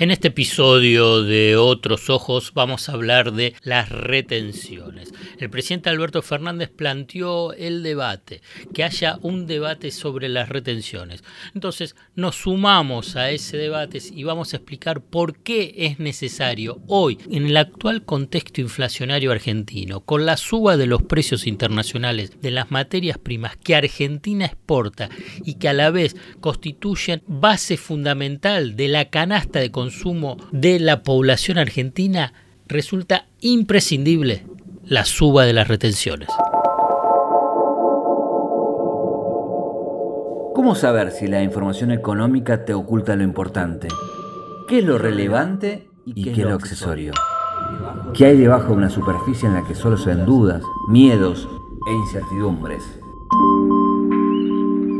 En este episodio de Otros Ojos vamos a hablar de las retenciones. El presidente Alberto Fernández planteó el debate, que haya un debate sobre las retenciones. Entonces nos sumamos a ese debate y vamos a explicar por qué es necesario hoy, en el actual contexto inflacionario argentino, con la suba de los precios internacionales de las materias primas que Argentina exporta y que a la vez constituyen base fundamental de la canasta de consumo consumo de la población argentina, resulta imprescindible la suba de las retenciones. ¿Cómo saber si la información económica te oculta lo importante? ¿Qué es lo relevante y qué, es lo accesorio? ¿Qué hay debajo de una superficie en la que solo se ven dudas, miedos e incertidumbres?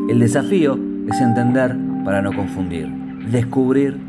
El desafío es entender para no confundir, descubrir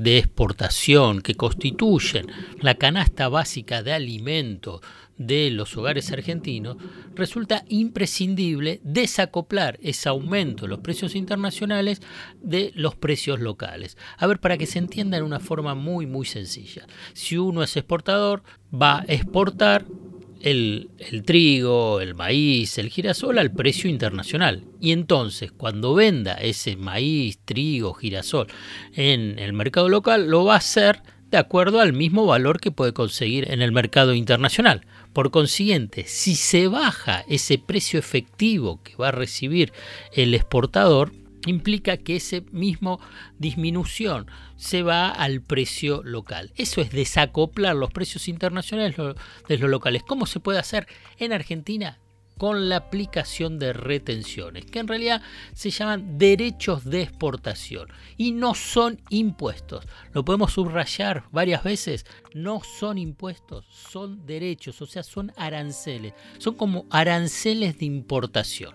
de exportación que constituyen la canasta básica de alimento de los hogares argentinos, resulta imprescindible desacoplar ese aumento de los precios internacionales de los precios locales. A ver, para que se entienda en una forma muy, muy sencilla. Si uno es exportador, va a exportar el, trigo, el maíz, el girasol al precio internacional. Y entonces, cuando venda ese maíz, trigo, girasol en el mercado local, lo va a hacer de acuerdo al mismo valor que puede conseguir en el mercado internacional. Por consiguiente, si se baja ese precio efectivo que va a recibir el exportador, implica que ese mismo disminución se va al precio local. Eso es desacoplar los precios internacionales de los locales. ¿Cómo se puede hacer en Argentina? con la aplicación de retenciones, que en realidad se llaman derechos de exportación y no son impuestos. Lo podemos subrayar varias veces, no son impuestos, son derechos, o sea, son aranceles, son como aranceles de importación.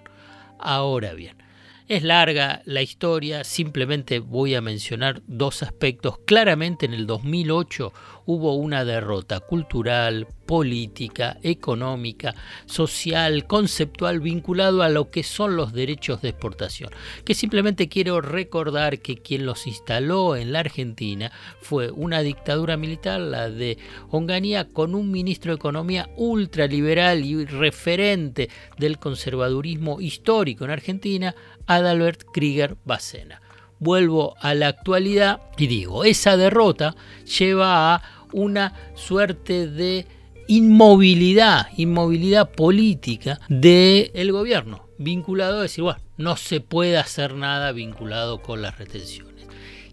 Ahora bien, es larga la historia, simplemente voy a mencionar dos aspectos. Claramente en el 2008 hubo una derrota cultural, política, económica, social, conceptual vinculado a lo que son los derechos de exportación. Que simplemente quiero recordar que quien los instaló en la Argentina fue una dictadura militar, la de Onganía, con un ministro de Economía ultraliberal y referente del conservadurismo histórico en Argentina, Adalbert Krieger Bacena. Vuelvo a la actualidad y digo, esa derrota lleva a una suerte de inmovilidad, inmovilidad política del gobierno, vinculado a decir, bueno, no se puede hacer nada vinculado con las retenciones.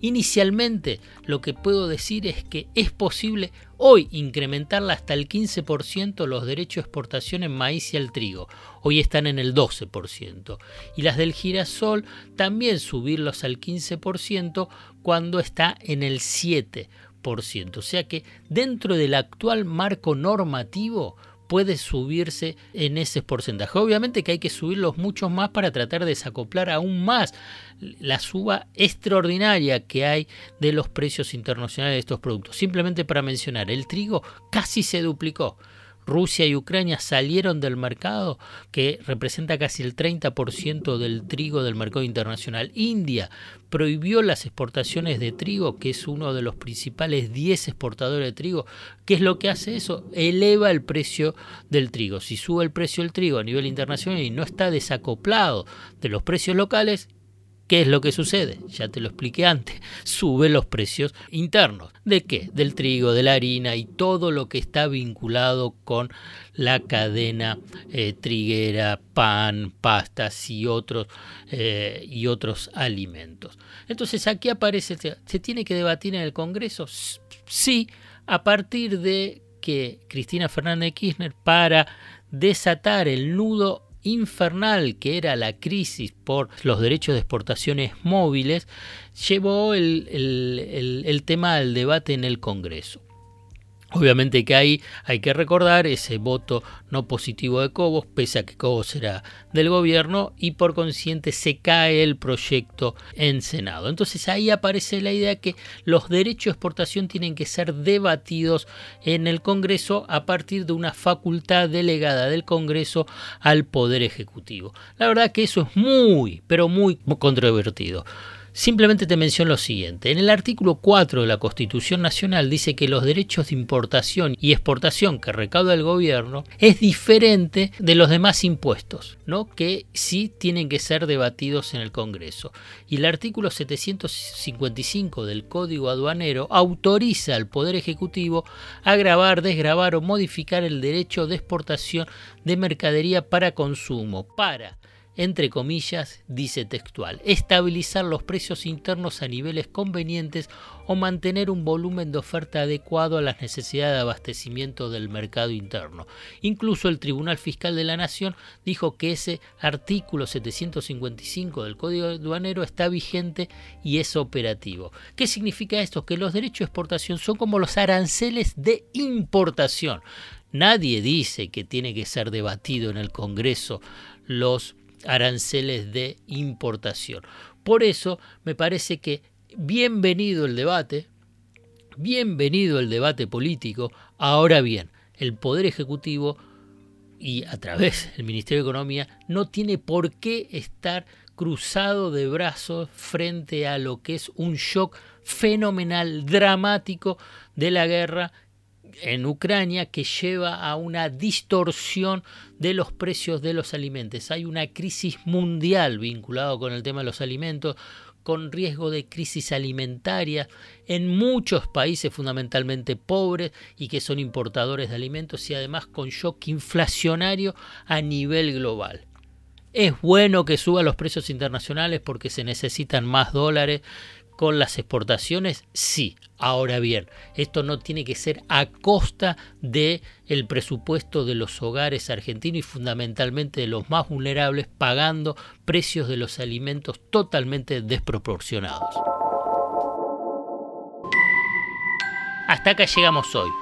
Inicialmente lo que puedo decir es que es posible hoy incrementarla hasta el 15% los derechos de exportación en maíz y al trigo. Hoy están en el 12%. Y las del girasol también subirlos al 15% cuando está en el 7%. O sea que dentro del actual marco normativo puede subirse en ese porcentaje. Obviamente que hay que subirlos mucho más para tratar de desacoplar aún más la suba extraordinaria que hay de los precios internacionales de estos productos. Simplemente para mencionar, el trigo casi se duplicó. Rusia y Ucrania salieron del mercado, que representa casi el 30% del trigo del mercado internacional. India prohibió las exportaciones de trigo, que es uno de los principales 10 exportadores de trigo. ¿Qué es lo que hace eso? Eleva el precio del trigo. Si sube el precio del trigo a nivel internacional y no está desacoplado de los precios locales, ¿Qué es lo que sucede? Ya te lo expliqué antes. Sube los precios internos. ¿De qué? Del trigo, de la harina y todo lo que está vinculado con la cadena eh, triguera, pan, pastas y otros, eh, y otros alimentos. Entonces aquí aparece, ¿se tiene que debatir en el Congreso? Sí, a partir de que Cristina Fernández Kirchner para desatar el nudo infernal que era la crisis por los derechos de exportaciones móviles, llevó el, tema al debate en el Congreso. Obviamente que ahí hay que recordar ese voto no positivo de Cobos, pese a que Cobos era del gobierno, y por consiguiente se cae el proyecto en Senado. Entonces ahí aparece la idea que los derechos de exportación tienen que ser debatidos en el Congreso a partir de una facultad delegada del Congreso al Poder Ejecutivo. La verdad que eso es muy, pero muy controvertido. Simplemente te menciono lo siguiente. En el artículo 4 de la Constitución Nacional dice que los derechos de importación y exportación que recauda el gobierno es diferente de los demás impuestos, ¿no? que sí tienen que ser debatidos en el Congreso. Y el artículo 755 del Código Aduanero autoriza al Poder Ejecutivo a grabar, desgravar o modificar el derecho de exportación de mercadería para consumo, para entre comillas, dice textual, estabilizar los precios internos a niveles convenientes o mantener un volumen de oferta adecuado a las necesidades de abastecimiento del mercado interno. Incluso el Tribunal Fiscal de la Nación dijo que ese artículo 755 del Código Aduanero está vigente y es operativo. ¿Qué significa esto? Que los derechos de exportación son como los aranceles de importación. Nadie dice que tiene que ser debatido en el Congreso los aranceles de importación. Por eso me parece que bienvenido el debate, bienvenido el debate político. Ahora bien, el Poder Ejecutivo y a través del Ministerio de Economía no tiene por qué estar cruzado de brazos frente a lo que es un shock fenomenal, dramático de la guerra en Ucrania que lleva a una distorsión de los precios de los alimentos. Hay una crisis mundial vinculada con el tema de los alimentos, con riesgo de crisis alimentaria en muchos países fundamentalmente pobres y que son importadores de alimentos y además con shock inflacionario a nivel global. Es bueno que suban los precios internacionales porque se necesitan más dólares, con las exportaciones, sí. Ahora bien, esto no tiene que ser a costa de el presupuesto de los hogares argentinos y fundamentalmente de los más vulnerables pagando precios de los alimentos totalmente desproporcionados. Hasta acá llegamos hoy.